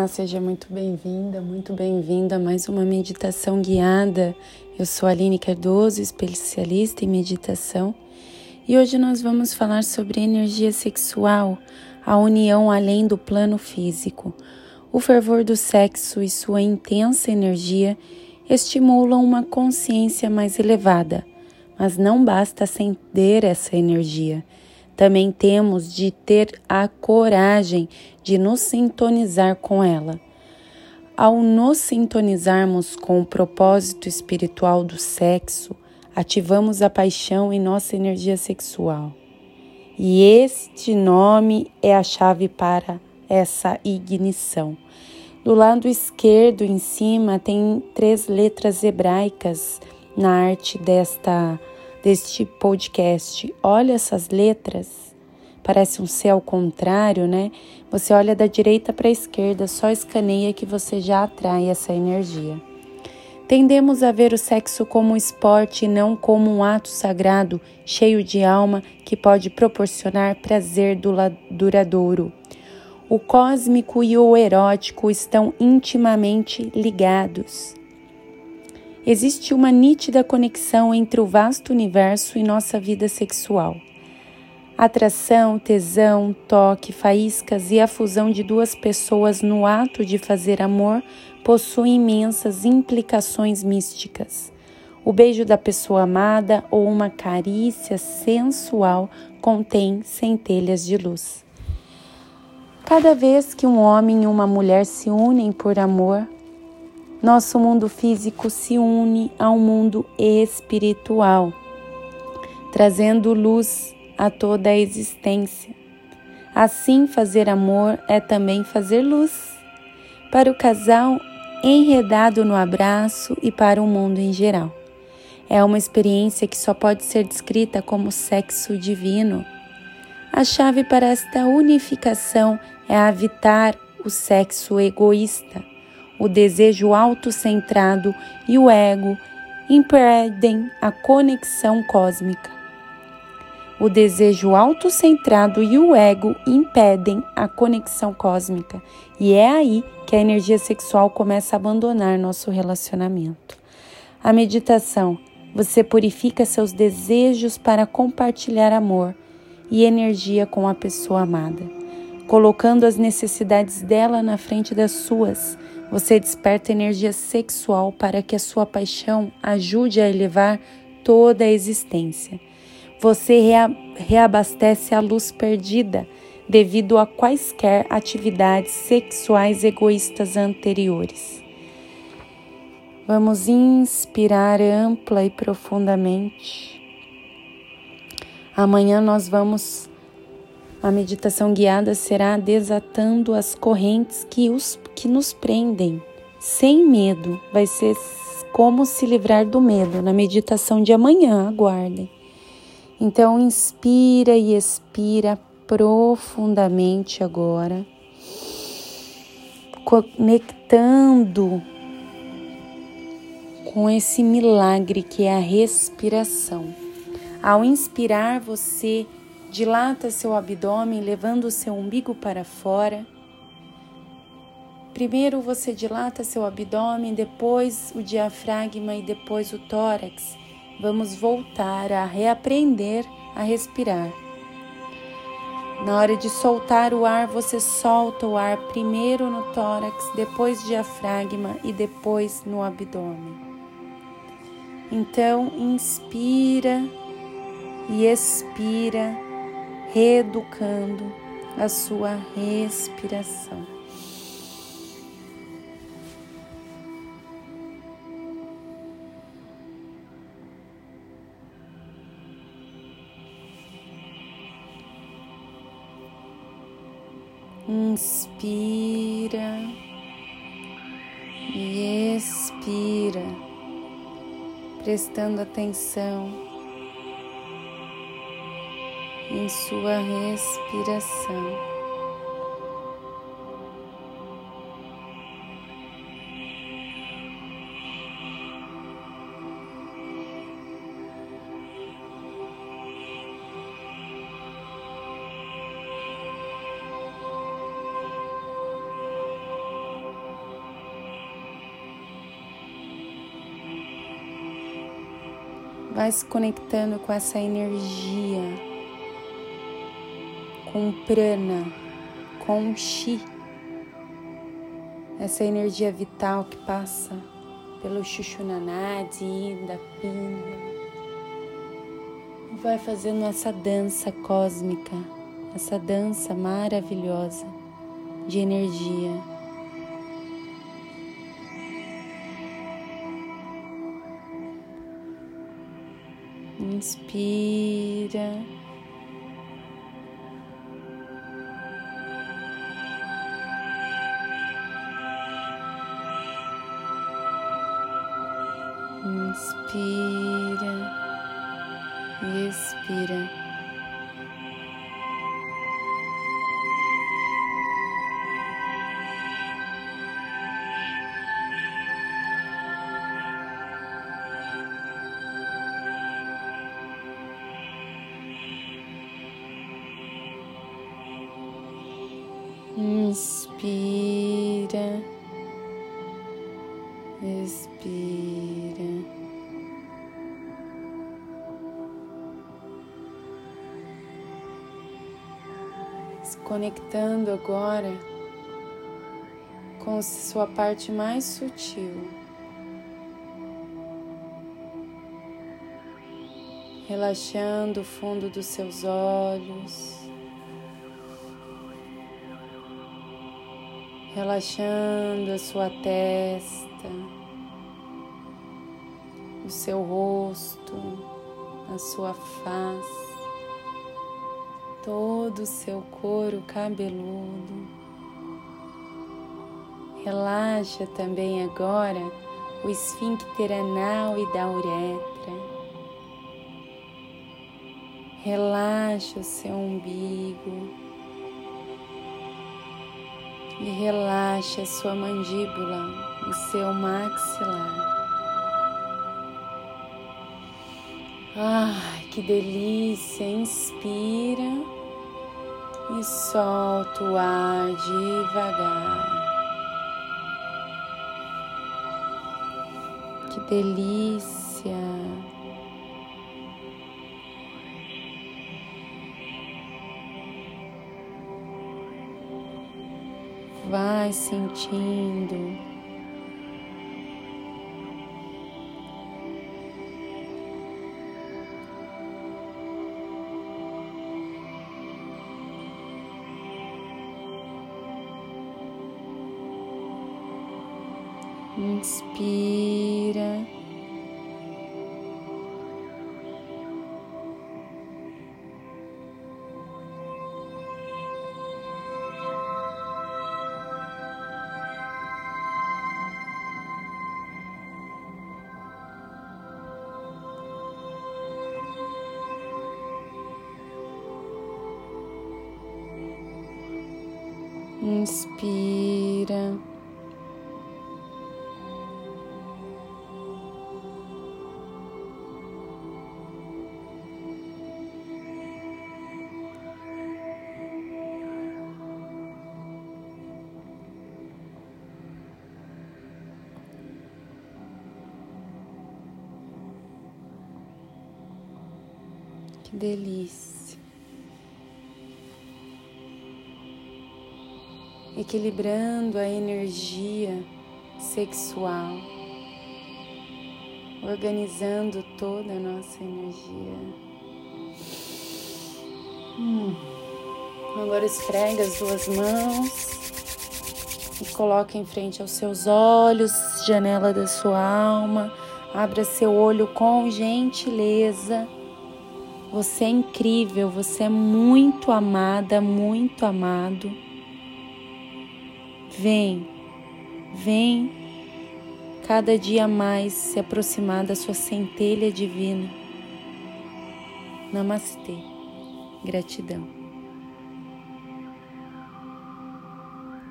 Olá, seja muito bem-vinda, muito bem-vinda a mais uma meditação guiada. Eu sou Aline Cardoso, especialista em meditação, e hoje nós vamos falar sobre energia sexual, a união além do plano físico. O fervor do sexo e sua intensa energia estimulam uma consciência mais elevada, mas não basta acender essa energia também temos de ter a coragem de nos sintonizar com ela. Ao nos sintonizarmos com o propósito espiritual do sexo, ativamos a paixão em nossa energia sexual. E este nome é a chave para essa ignição. Do lado esquerdo, em cima, tem três letras hebraicas na arte desta deste podcast. Olha essas letras, parece um C ao contrário, né? Você olha da direita para a esquerda, só escaneia que você já atrai essa energia. Tendemos a ver o sexo como um esporte e não como um ato sagrado, cheio de alma, que pode proporcionar prazer duradouro. O cósmico e o erótico estão intimamente ligados. Existe uma nítida conexão entre o vasto universo e nossa vida sexual. Atração, tesão, toque, faíscas e a fusão de duas pessoas no ato de fazer amor possuem imensas implicações místicas. O beijo da pessoa amada ou uma carícia sensual contém centelhas de luz. Cada vez que um homem e uma mulher se unem por amor, nosso mundo físico se une ao mundo espiritual, trazendo luz a toda a existência. Assim, fazer amor é também fazer luz para o casal enredado no abraço e para o mundo em geral. É uma experiência que só pode ser descrita como sexo divino. A chave para esta unificação é evitar o sexo egoísta o desejo autocentrado e o ego impedem a conexão cósmica. O desejo autocentrado e o ego impedem a conexão cósmica, e é aí que a energia sexual começa a abandonar nosso relacionamento. A meditação, você purifica seus desejos para compartilhar amor e energia com a pessoa amada, colocando as necessidades dela na frente das suas você desperta energia sexual para que a sua paixão ajude a elevar toda a existência. Você rea reabastece a luz perdida devido a quaisquer atividades sexuais egoístas anteriores. Vamos inspirar ampla e profundamente. Amanhã nós vamos a meditação guiada será desatando as correntes que, os, que nos prendem, sem medo. Vai ser como se livrar do medo na meditação de amanhã, aguardem. Então, inspira e expira profundamente agora, conectando com esse milagre que é a respiração. Ao inspirar, você Dilata seu abdômen, levando seu umbigo para fora. Primeiro você dilata seu abdômen, depois o diafragma e depois o tórax. Vamos voltar a reaprender a respirar. Na hora de soltar o ar, você solta o ar primeiro no tórax, depois diafragma e depois no abdômen. Então, inspira e expira reeducando a sua respiração. Inspira e expira, prestando atenção em sua respiração. Vai se conectando com essa energia com prana, com chi, essa energia vital que passa pelo Shushunanadi, da pinga. Vai fazendo essa dança cósmica, essa dança maravilhosa de energia. Inspira. Inspira e expira. Inspira, expira. Se conectando agora com sua parte mais sutil. Relaxando o fundo dos seus olhos. relaxando a sua testa, o seu rosto, a sua face, todo o seu couro cabeludo. Relaxa também agora o esfíncter anal e da uretra. Relaxa o seu umbigo e relaxe a sua mandíbula, o seu maxilar. Ai, que delícia! Inspira e solta o ar devagar. Que delícia! vai sentindo. Inspira. Inspira. Que delícia. equilibrando a energia sexual, organizando toda a nossa energia. Hum. Agora esfrega as duas mãos e coloque em frente aos seus olhos, janela da sua alma. Abra seu olho com gentileza. Você é incrível, você é muito amada, muito amado. Vem, vem cada dia mais se aproximar da sua centelha divina. Namastê. Gratidão.